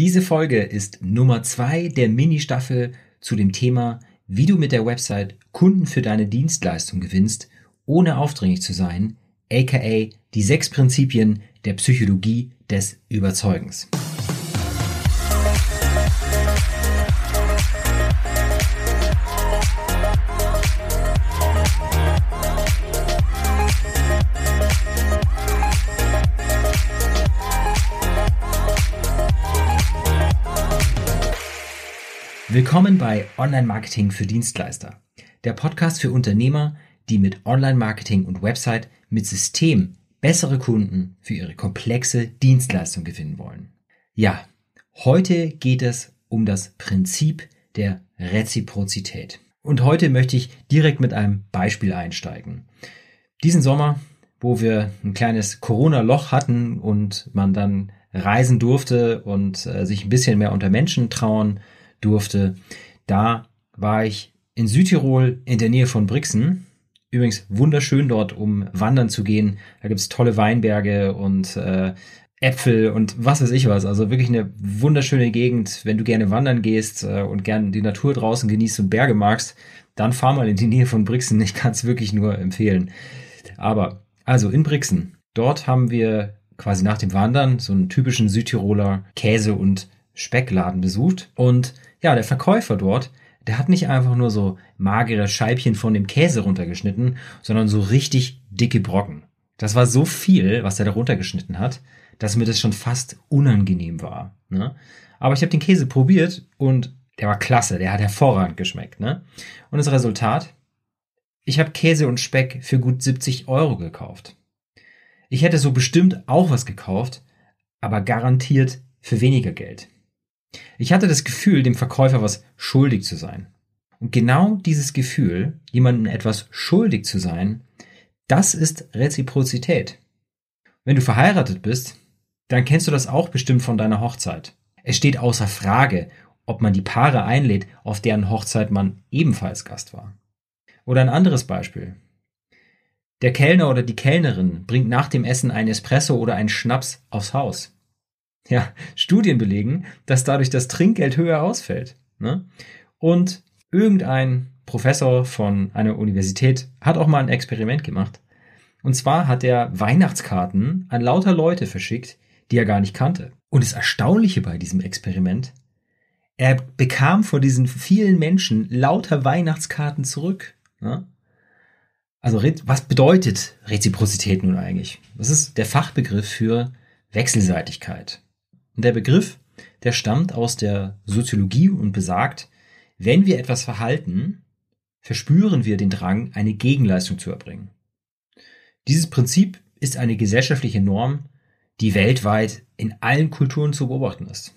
Diese Folge ist Nummer zwei der Mini-Staffel zu dem Thema, wie du mit der Website Kunden für deine Dienstleistung gewinnst, ohne aufdringlich zu sein, aka die sechs Prinzipien der Psychologie des Überzeugens. Willkommen bei Online Marketing für Dienstleister, der Podcast für Unternehmer, die mit Online Marketing und Website mit System bessere Kunden für ihre komplexe Dienstleistung gewinnen wollen. Ja, heute geht es um das Prinzip der Reziprozität. Und heute möchte ich direkt mit einem Beispiel einsteigen. Diesen Sommer, wo wir ein kleines Corona-Loch hatten und man dann reisen durfte und äh, sich ein bisschen mehr unter Menschen trauen durfte. Da war ich in Südtirol in der Nähe von Brixen. Übrigens wunderschön dort, um wandern zu gehen. Da gibt's tolle Weinberge und äh, Äpfel und was weiß ich was. Also wirklich eine wunderschöne Gegend. Wenn du gerne wandern gehst äh, und gerne die Natur draußen genießt und Berge magst, dann fahr mal in die Nähe von Brixen. Ich kann es wirklich nur empfehlen. Aber, also in Brixen, dort haben wir quasi nach dem Wandern so einen typischen Südtiroler Käse- und Speckladen besucht. Und ja, der Verkäufer dort, der hat nicht einfach nur so magere Scheibchen von dem Käse runtergeschnitten, sondern so richtig dicke Brocken. Das war so viel, was er da runtergeschnitten hat, dass mir das schon fast unangenehm war. Ne? Aber ich habe den Käse probiert und der war klasse, der hat hervorragend geschmeckt. Ne? Und das Resultat? Ich habe Käse und Speck für gut 70 Euro gekauft. Ich hätte so bestimmt auch was gekauft, aber garantiert für weniger Geld. Ich hatte das Gefühl, dem Verkäufer was schuldig zu sein. Und genau dieses Gefühl, jemandem etwas schuldig zu sein, das ist Reziprozität. Wenn du verheiratet bist, dann kennst du das auch bestimmt von deiner Hochzeit. Es steht außer Frage, ob man die Paare einlädt, auf deren Hochzeit man ebenfalls Gast war. Oder ein anderes Beispiel. Der Kellner oder die Kellnerin bringt nach dem Essen ein Espresso oder einen Schnaps aufs Haus. Ja, Studien belegen, dass dadurch das Trinkgeld höher ausfällt. Ne? Und irgendein Professor von einer Universität hat auch mal ein Experiment gemacht. Und zwar hat er Weihnachtskarten an lauter Leute verschickt, die er gar nicht kannte. Und das Erstaunliche bei diesem Experiment, er bekam von diesen vielen Menschen lauter Weihnachtskarten zurück. Ne? Also was bedeutet Reziprozität nun eigentlich? Das ist der Fachbegriff für Wechselseitigkeit. Und der Begriff, der stammt aus der Soziologie und besagt, wenn wir etwas verhalten, verspüren wir den Drang, eine Gegenleistung zu erbringen. Dieses Prinzip ist eine gesellschaftliche Norm, die weltweit in allen Kulturen zu beobachten ist.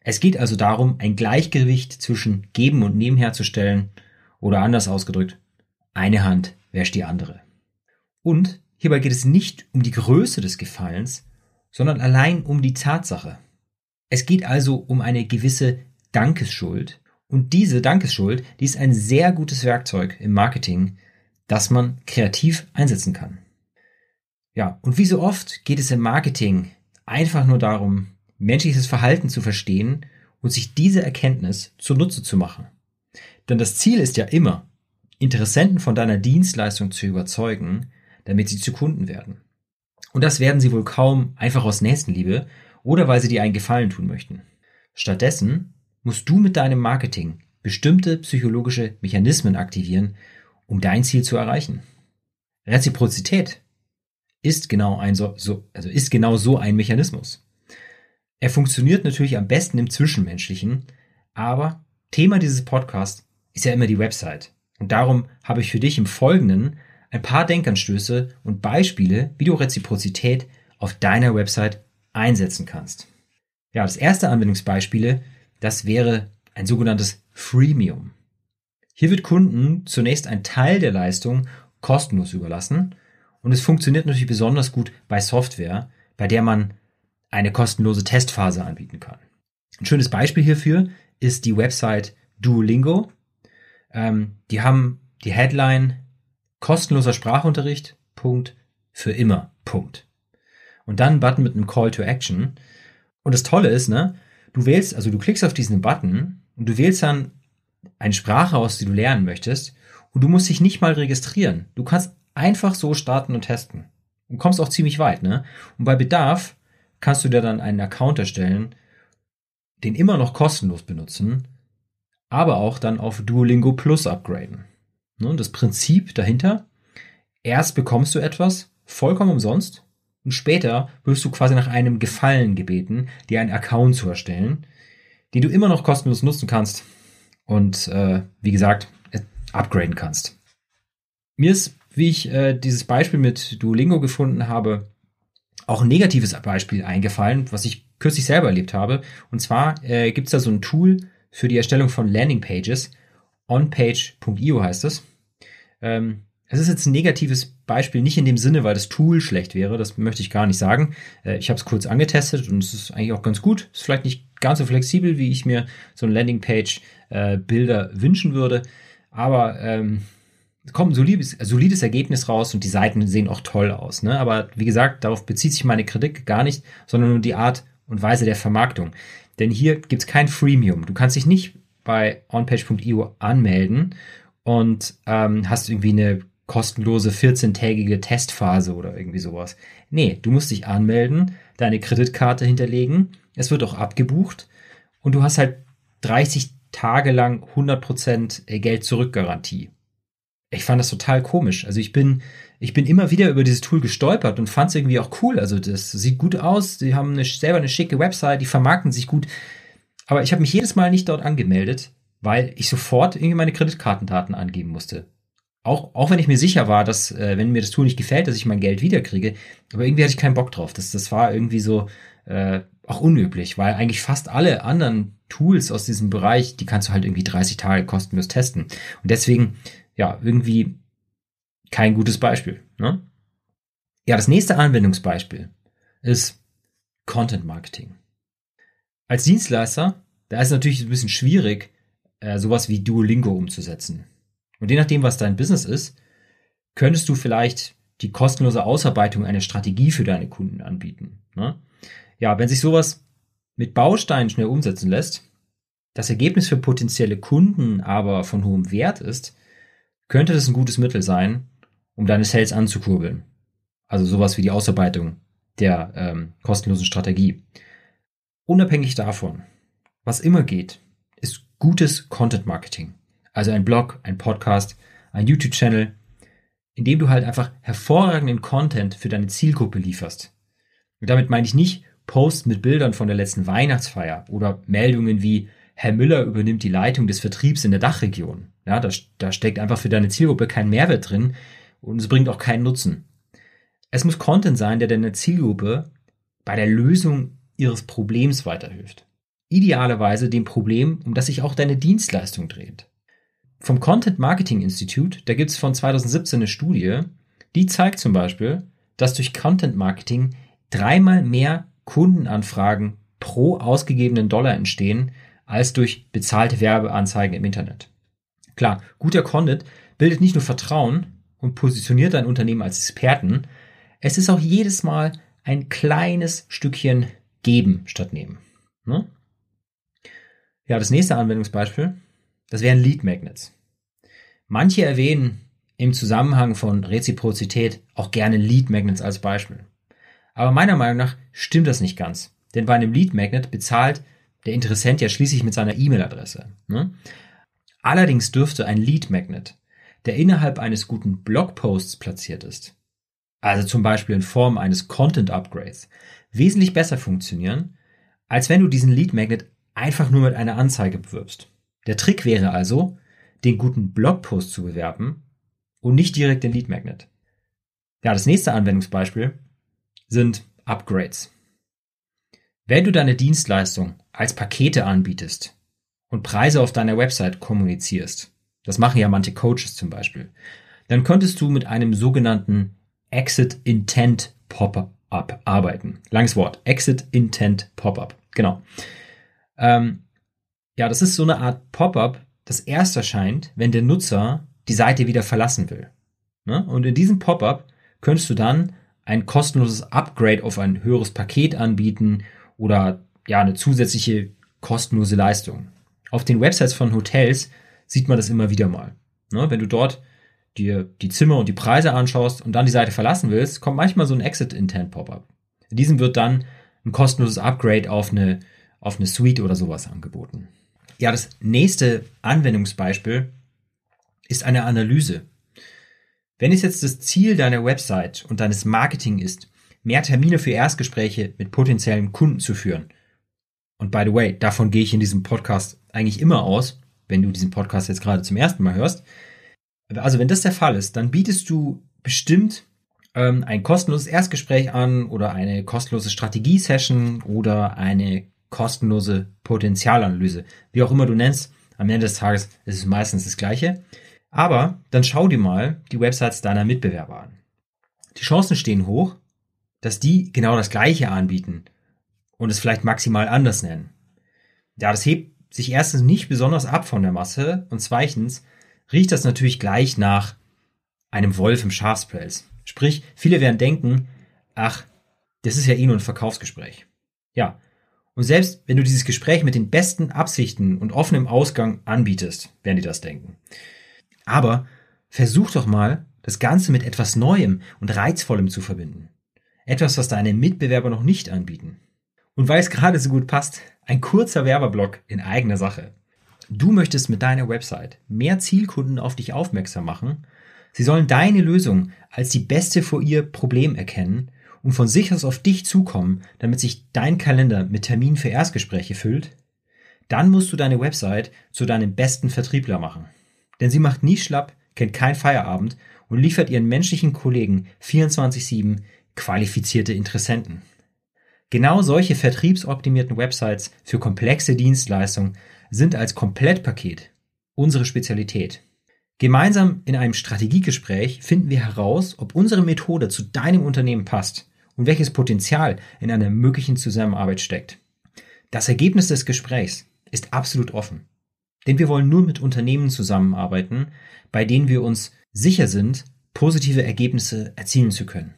Es geht also darum, ein Gleichgewicht zwischen Geben und Nehmen herzustellen oder anders ausgedrückt, eine Hand wäscht die andere. Und hierbei geht es nicht um die Größe des Gefallens, sondern allein um die Tatsache. Es geht also um eine gewisse Dankesschuld. Und diese Dankesschuld, die ist ein sehr gutes Werkzeug im Marketing, das man kreativ einsetzen kann. Ja, und wie so oft geht es im Marketing einfach nur darum, menschliches Verhalten zu verstehen und sich diese Erkenntnis zunutze zu machen. Denn das Ziel ist ja immer, Interessenten von deiner Dienstleistung zu überzeugen, damit sie zu Kunden werden. Und das werden sie wohl kaum einfach aus Nächstenliebe oder weil sie dir einen Gefallen tun möchten. Stattdessen musst du mit deinem Marketing bestimmte psychologische Mechanismen aktivieren, um dein Ziel zu erreichen. Reziprozität ist genau ein so, so, also ist genau so ein Mechanismus. Er funktioniert natürlich am besten im Zwischenmenschlichen, aber Thema dieses Podcasts ist ja immer die Website. Und darum habe ich für dich im Folgenden ein paar Denkanstöße und Beispiele, wie du Reziprozität auf deiner Website einsetzen kannst. Ja, das erste Anwendungsbeispiele, das wäre ein sogenanntes Freemium. Hier wird Kunden zunächst ein Teil der Leistung kostenlos überlassen und es funktioniert natürlich besonders gut bei Software, bei der man eine kostenlose Testphase anbieten kann. Ein schönes Beispiel hierfür ist die Website Duolingo. Ähm, die haben die Headline Kostenloser Sprachunterricht, Punkt, für immer, Punkt. Und dann Button mit einem Call to Action. Und das Tolle ist, ne, du wählst, also du klickst auf diesen Button und du wählst dann eine Sprache aus, die du lernen möchtest und du musst dich nicht mal registrieren. Du kannst einfach so starten und testen und kommst auch ziemlich weit, ne? Und bei Bedarf kannst du dir dann einen Account erstellen, den immer noch kostenlos benutzen, aber auch dann auf Duolingo Plus upgraden. Ne? Das Prinzip dahinter, erst bekommst du etwas vollkommen umsonst und später wirst du quasi nach einem Gefallen gebeten, dir einen Account zu erstellen, den du immer noch kostenlos nutzen kannst und äh, wie gesagt, upgraden kannst. Mir ist, wie ich äh, dieses Beispiel mit Duolingo gefunden habe, auch ein negatives Beispiel eingefallen, was ich kürzlich selber erlebt habe. Und zwar äh, gibt es da so ein Tool für die Erstellung von Landingpages. Onpage.io heißt es. Ähm, es ist jetzt ein negatives Beispiel, nicht in dem Sinne, weil das Tool schlecht wäre, das möchte ich gar nicht sagen. Äh, ich habe es kurz angetestet und es ist eigentlich auch ganz gut. Ist vielleicht nicht ganz so flexibel, wie ich mir so ein Landingpage-Bilder äh, wünschen würde, aber ähm, kommt ein solides, solides Ergebnis raus und die Seiten sehen auch toll aus. Ne? Aber wie gesagt, darauf bezieht sich meine Kritik gar nicht, sondern nur die Art und Weise der Vermarktung. Denn hier gibt es kein Freemium. Du kannst dich nicht bei onpage.io anmelden und ähm, hast irgendwie eine kostenlose 14-tägige Testphase oder irgendwie sowas. Nee, du musst dich anmelden, deine Kreditkarte hinterlegen, es wird auch abgebucht und du hast halt 30 Tage lang 100% Geld zurück Garantie ich fand das total komisch. Also ich bin, ich bin immer wieder über dieses Tool gestolpert und fand es irgendwie auch cool. Also das sieht gut aus, die haben eine, selber eine schicke Website, die vermarkten sich gut. Aber ich habe mich jedes Mal nicht dort angemeldet, weil ich sofort irgendwie meine Kreditkartendaten angeben musste. Auch, auch wenn ich mir sicher war, dass, äh, wenn mir das Tool nicht gefällt, dass ich mein Geld wiederkriege. Aber irgendwie hatte ich keinen Bock drauf. Das, das war irgendwie so äh, auch unüblich, weil eigentlich fast alle anderen Tools aus diesem Bereich, die kannst du halt irgendwie 30 Tage kostenlos testen. Und deswegen ja, irgendwie kein gutes Beispiel. Ne? Ja, das nächste Anwendungsbeispiel ist Content Marketing. Als Dienstleister, da ist es natürlich ein bisschen schwierig, äh, sowas wie Duolingo umzusetzen. Und je nachdem, was dein Business ist, könntest du vielleicht die kostenlose Ausarbeitung einer Strategie für deine Kunden anbieten. Ne? Ja, wenn sich sowas mit Bausteinen schnell umsetzen lässt, das Ergebnis für potenzielle Kunden aber von hohem Wert ist, könnte das ein gutes Mittel sein, um deine Sales anzukurbeln. Also sowas wie die Ausarbeitung der ähm, kostenlosen Strategie. Unabhängig davon, was immer geht, gutes Content Marketing. Also ein Blog, ein Podcast, ein YouTube-Channel, in dem du halt einfach hervorragenden Content für deine Zielgruppe lieferst. Und damit meine ich nicht Posts mit Bildern von der letzten Weihnachtsfeier oder Meldungen wie Herr Müller übernimmt die Leitung des Vertriebs in der Dachregion. Ja, da, da steckt einfach für deine Zielgruppe kein Mehrwert drin und es bringt auch keinen Nutzen. Es muss Content sein, der deiner Zielgruppe bei der Lösung ihres Problems weiterhilft. Idealerweise dem Problem, um das sich auch deine Dienstleistung dreht. Vom Content Marketing Institute, da gibt es von 2017 eine Studie, die zeigt zum Beispiel, dass durch Content Marketing dreimal mehr Kundenanfragen pro ausgegebenen Dollar entstehen, als durch bezahlte Werbeanzeigen im Internet. Klar, guter Content bildet nicht nur Vertrauen und positioniert dein Unternehmen als Experten, es ist auch jedes Mal ein kleines Stückchen geben statt nehmen. Ne? Ja, das nächste Anwendungsbeispiel, das wären Lead Magnets. Manche erwähnen im Zusammenhang von Reziprozität auch gerne Lead Magnets als Beispiel. Aber meiner Meinung nach stimmt das nicht ganz. Denn bei einem Lead Magnet bezahlt der Interessent ja schließlich mit seiner E-Mail-Adresse. Ne? Allerdings dürfte ein Lead Magnet, der innerhalb eines guten Blogposts platziert ist, also zum Beispiel in Form eines Content Upgrades, wesentlich besser funktionieren, als wenn du diesen Lead Magnet einfach nur mit einer Anzeige bewirbst. Der Trick wäre also, den guten Blogpost zu bewerben und nicht direkt den Lead Magnet. Ja, das nächste Anwendungsbeispiel sind Upgrades. Wenn du deine Dienstleistung als Pakete anbietest und Preise auf deiner Website kommunizierst, das machen ja manche Coaches zum Beispiel, dann könntest du mit einem sogenannten Exit Intent Pop-up arbeiten. Langes Wort. Exit Intent Pop-up. Genau. Ähm, ja, das ist so eine Art Pop-up, das erst erscheint, wenn der Nutzer die Seite wieder verlassen will. Ne? Und in diesem Pop-up könntest du dann ein kostenloses Upgrade auf ein höheres Paket anbieten oder ja eine zusätzliche kostenlose Leistung. Auf den Websites von Hotels sieht man das immer wieder mal. Ne, wenn du dort dir die Zimmer und die Preise anschaust und dann die Seite verlassen willst, kommt manchmal so ein Exit-Intent-Pop-up. In diesem wird dann ein kostenloses Upgrade auf eine, auf eine Suite oder sowas angeboten. Ja, das nächste Anwendungsbeispiel ist eine Analyse. Wenn es jetzt das Ziel deiner Website und deines Marketing ist, mehr Termine für Erstgespräche mit potenziellen Kunden zu führen, und by the way, davon gehe ich in diesem Podcast eigentlich immer aus, wenn du diesen Podcast jetzt gerade zum ersten Mal hörst. Also wenn das der Fall ist, dann bietest du bestimmt ähm, ein kostenloses Erstgespräch an oder eine kostenlose Strategie-Session oder eine kostenlose Potenzialanalyse. Wie auch immer du nennst, am Ende des Tages ist es meistens das Gleiche. Aber dann schau dir mal die Websites deiner Mitbewerber an. Die Chancen stehen hoch, dass die genau das Gleiche anbieten und es vielleicht maximal anders nennen. Ja, das hebt sich erstens nicht besonders ab von der Masse und zweitens riecht das natürlich gleich nach einem Wolf im Schafspelz. Sprich, viele werden denken, ach, das ist ja eh nur ein Verkaufsgespräch. Ja. Und selbst wenn du dieses Gespräch mit den besten Absichten und offenem Ausgang anbietest, werden die das denken. Aber versuch doch mal, das Ganze mit etwas Neuem und Reizvollem zu verbinden. Etwas, was deine Mitbewerber noch nicht anbieten. Und weil es gerade so gut passt, ein kurzer Werbeblock in eigener Sache. Du möchtest mit deiner Website mehr Zielkunden auf dich aufmerksam machen. Sie sollen deine Lösung als die beste vor ihr Problem erkennen und von sich aus auf dich zukommen, damit sich dein Kalender mit Terminen für Erstgespräche füllt. Dann musst du deine Website zu deinem besten Vertriebler machen. Denn sie macht nie schlapp, kennt kein Feierabend und liefert ihren menschlichen Kollegen 24-7 qualifizierte Interessenten. Genau solche vertriebsoptimierten Websites für komplexe Dienstleistungen sind als Komplettpaket unsere Spezialität. Gemeinsam in einem Strategiegespräch finden wir heraus, ob unsere Methode zu deinem Unternehmen passt und welches Potenzial in einer möglichen Zusammenarbeit steckt. Das Ergebnis des Gesprächs ist absolut offen. Denn wir wollen nur mit Unternehmen zusammenarbeiten, bei denen wir uns sicher sind, positive Ergebnisse erzielen zu können.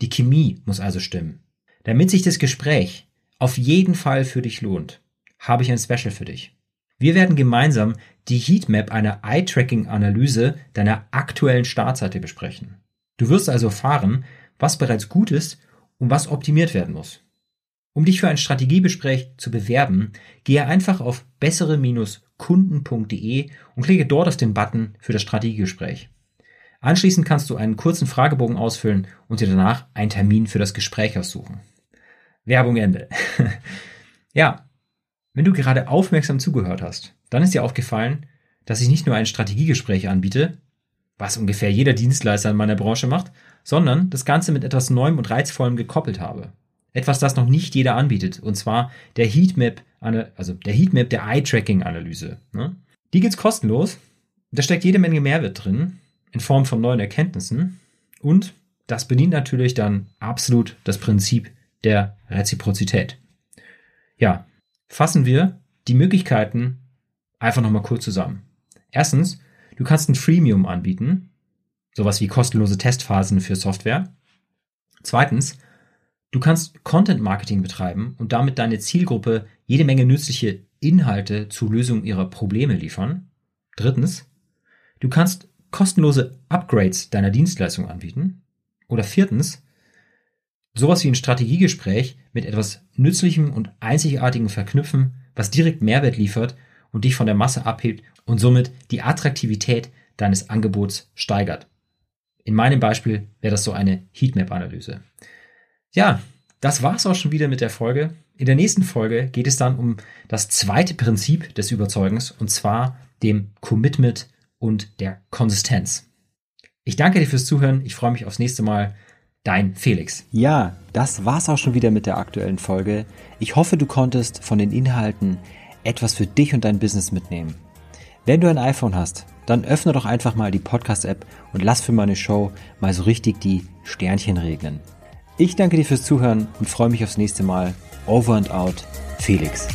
Die Chemie muss also stimmen. Damit sich das Gespräch auf jeden Fall für dich lohnt, habe ich ein Special für dich. Wir werden gemeinsam die Heatmap einer Eye-Tracking-Analyse deiner aktuellen Startseite besprechen. Du wirst also erfahren, was bereits gut ist und was optimiert werden muss. Um dich für ein Strategiegespräch zu bewerben, gehe einfach auf bessere-kunden.de und klicke dort auf den Button für das Strategiegespräch. Anschließend kannst du einen kurzen Fragebogen ausfüllen und dir danach einen Termin für das Gespräch aussuchen. Werbung Ende. ja, wenn du gerade aufmerksam zugehört hast, dann ist dir aufgefallen, dass ich nicht nur ein Strategiegespräch anbiete, was ungefähr jeder Dienstleister in meiner Branche macht, sondern das Ganze mit etwas Neuem und Reizvollem gekoppelt habe. Etwas, das noch nicht jeder anbietet, und zwar der Heatmap, also der Heatmap der Eye-Tracking-Analyse. Ne? Die gibt's kostenlos. Da steckt jede Menge Mehrwert drin, in Form von neuen Erkenntnissen. Und das bedient natürlich dann absolut das Prinzip der Reziprozität. Ja, fassen wir die Möglichkeiten einfach nochmal kurz zusammen. Erstens, du kannst ein Freemium anbieten, sowas wie kostenlose Testphasen für Software. Zweitens, du kannst Content Marketing betreiben und damit deine Zielgruppe jede Menge nützliche Inhalte zur Lösung ihrer Probleme liefern. Drittens, du kannst kostenlose Upgrades deiner Dienstleistung anbieten. Oder viertens, sowas wie ein Strategiegespräch mit etwas Nützlichem und Einzigartigem verknüpfen, was direkt Mehrwert liefert und dich von der Masse abhebt und somit die Attraktivität deines Angebots steigert. In meinem Beispiel wäre das so eine Heatmap-Analyse. Ja, das war's auch schon wieder mit der Folge. In der nächsten Folge geht es dann um das zweite Prinzip des Überzeugens und zwar dem Commitment und der Konsistenz. Ich danke dir fürs Zuhören. Ich freue mich aufs nächste Mal. Dein Felix. Ja, das war's auch schon wieder mit der aktuellen Folge. Ich hoffe, du konntest von den Inhalten etwas für dich und dein Business mitnehmen. Wenn du ein iPhone hast, dann öffne doch einfach mal die Podcast-App und lass für meine Show mal so richtig die Sternchen regnen. Ich danke dir fürs Zuhören und freue mich aufs nächste Mal. Over and out, Felix.